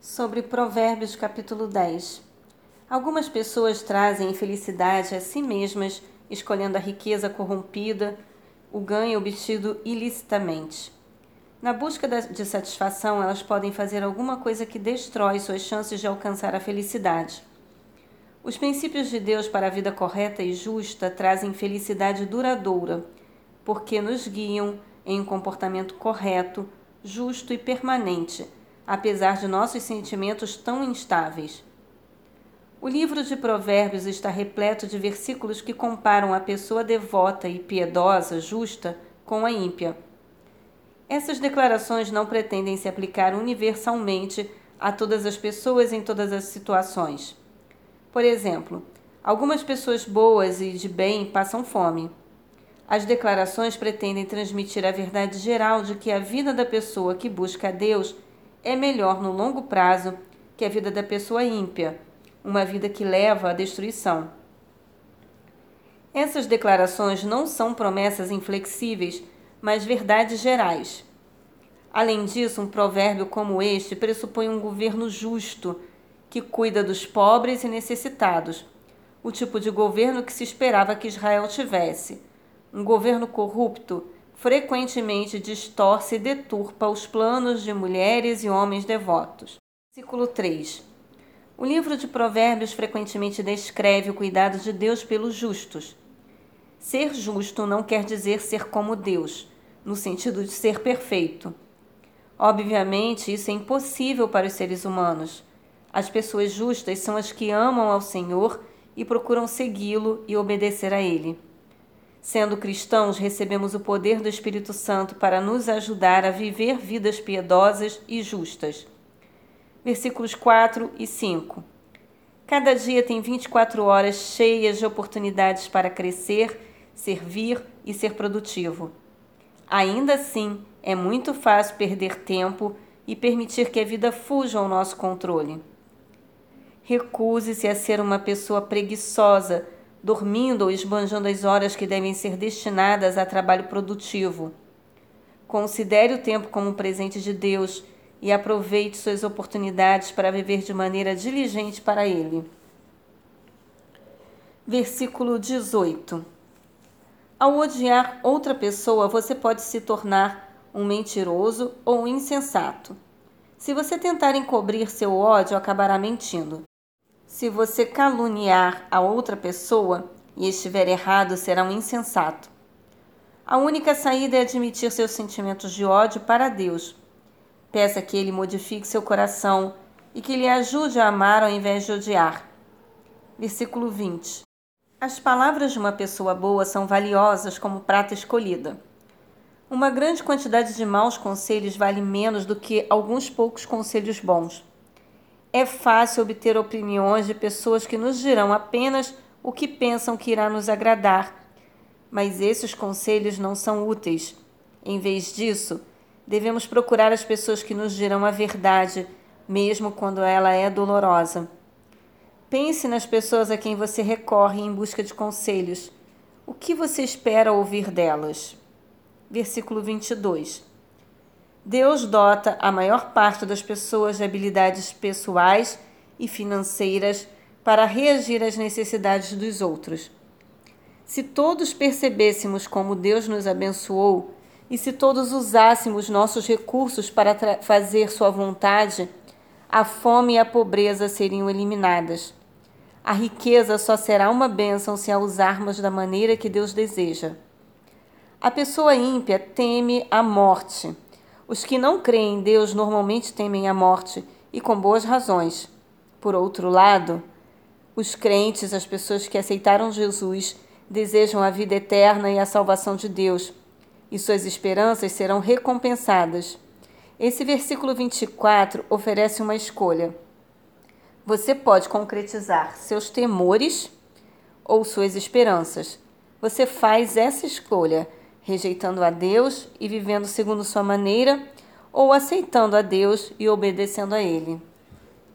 sobre Provérbios capítulo 10. Algumas pessoas trazem infelicidade a si mesmas, escolhendo a riqueza corrompida, o ganho obtido ilicitamente. Na busca de satisfação, elas podem fazer alguma coisa que destrói suas chances de alcançar a felicidade. Os princípios de Deus para a vida correta e justa trazem felicidade duradoura, porque nos guiam em um comportamento correto, justo e permanente apesar de nossos sentimentos tão instáveis. O livro de Provérbios está repleto de versículos que comparam a pessoa devota e piedosa, justa, com a ímpia. Essas declarações não pretendem se aplicar universalmente a todas as pessoas em todas as situações. Por exemplo, algumas pessoas boas e de bem passam fome. As declarações pretendem transmitir a verdade geral de que a vida da pessoa que busca a Deus é melhor no longo prazo que a vida da pessoa ímpia, uma vida que leva à destruição. Essas declarações não são promessas inflexíveis, mas verdades gerais. Além disso, um provérbio como este pressupõe um governo justo, que cuida dos pobres e necessitados, o tipo de governo que se esperava que Israel tivesse. Um governo corrupto frequentemente distorce e deturpa os planos de mulheres e homens devotos. Versículo 3. O livro de Provérbios frequentemente descreve o cuidado de Deus pelos justos. Ser justo não quer dizer ser como Deus, no sentido de ser perfeito. Obviamente, isso é impossível para os seres humanos. As pessoas justas são as que amam ao Senhor e procuram segui-lo e obedecer a Ele. Sendo cristãos, recebemos o poder do Espírito Santo para nos ajudar a viver vidas piedosas e justas. Versículos 4 e 5. Cada dia tem 24 horas cheias de oportunidades para crescer, servir e ser produtivo. Ainda assim, é muito fácil perder tempo e permitir que a vida fuja ao nosso controle. Recuse-se a ser uma pessoa preguiçosa dormindo ou esbanjando as horas que devem ser destinadas a trabalho produtivo. Considere o tempo como um presente de Deus e aproveite suas oportunidades para viver de maneira diligente para Ele. Versículo 18: Ao odiar outra pessoa, você pode se tornar um mentiroso ou um insensato. Se você tentar encobrir seu ódio, acabará mentindo. Se você caluniar a outra pessoa e estiver errado, será um insensato. A única saída é admitir seus sentimentos de ódio para Deus. Peça que Ele modifique seu coração e que lhe ajude a amar ao invés de odiar. Versículo 20. As palavras de uma pessoa boa são valiosas como prata escolhida. Uma grande quantidade de maus conselhos vale menos do que alguns poucos conselhos bons. É fácil obter opiniões de pessoas que nos dirão apenas o que pensam que irá nos agradar, mas esses conselhos não são úteis. Em vez disso, devemos procurar as pessoas que nos dirão a verdade, mesmo quando ela é dolorosa. Pense nas pessoas a quem você recorre em busca de conselhos. O que você espera ouvir delas? Versículo 22. Deus dota a maior parte das pessoas de habilidades pessoais e financeiras para reagir às necessidades dos outros. Se todos percebêssemos como Deus nos abençoou e se todos usássemos nossos recursos para fazer Sua vontade, a fome e a pobreza seriam eliminadas. A riqueza só será uma bênção se a usarmos da maneira que Deus deseja. A pessoa ímpia teme a morte os que não creem em Deus normalmente temem a morte e com boas razões. Por outro lado, os crentes, as pessoas que aceitaram Jesus, desejam a vida eterna e a salvação de Deus, e suas esperanças serão recompensadas. Esse versículo 24 oferece uma escolha. Você pode concretizar seus temores ou suas esperanças. Você faz essa escolha rejeitando a Deus e vivendo segundo sua maneira, ou aceitando a Deus e obedecendo a Ele.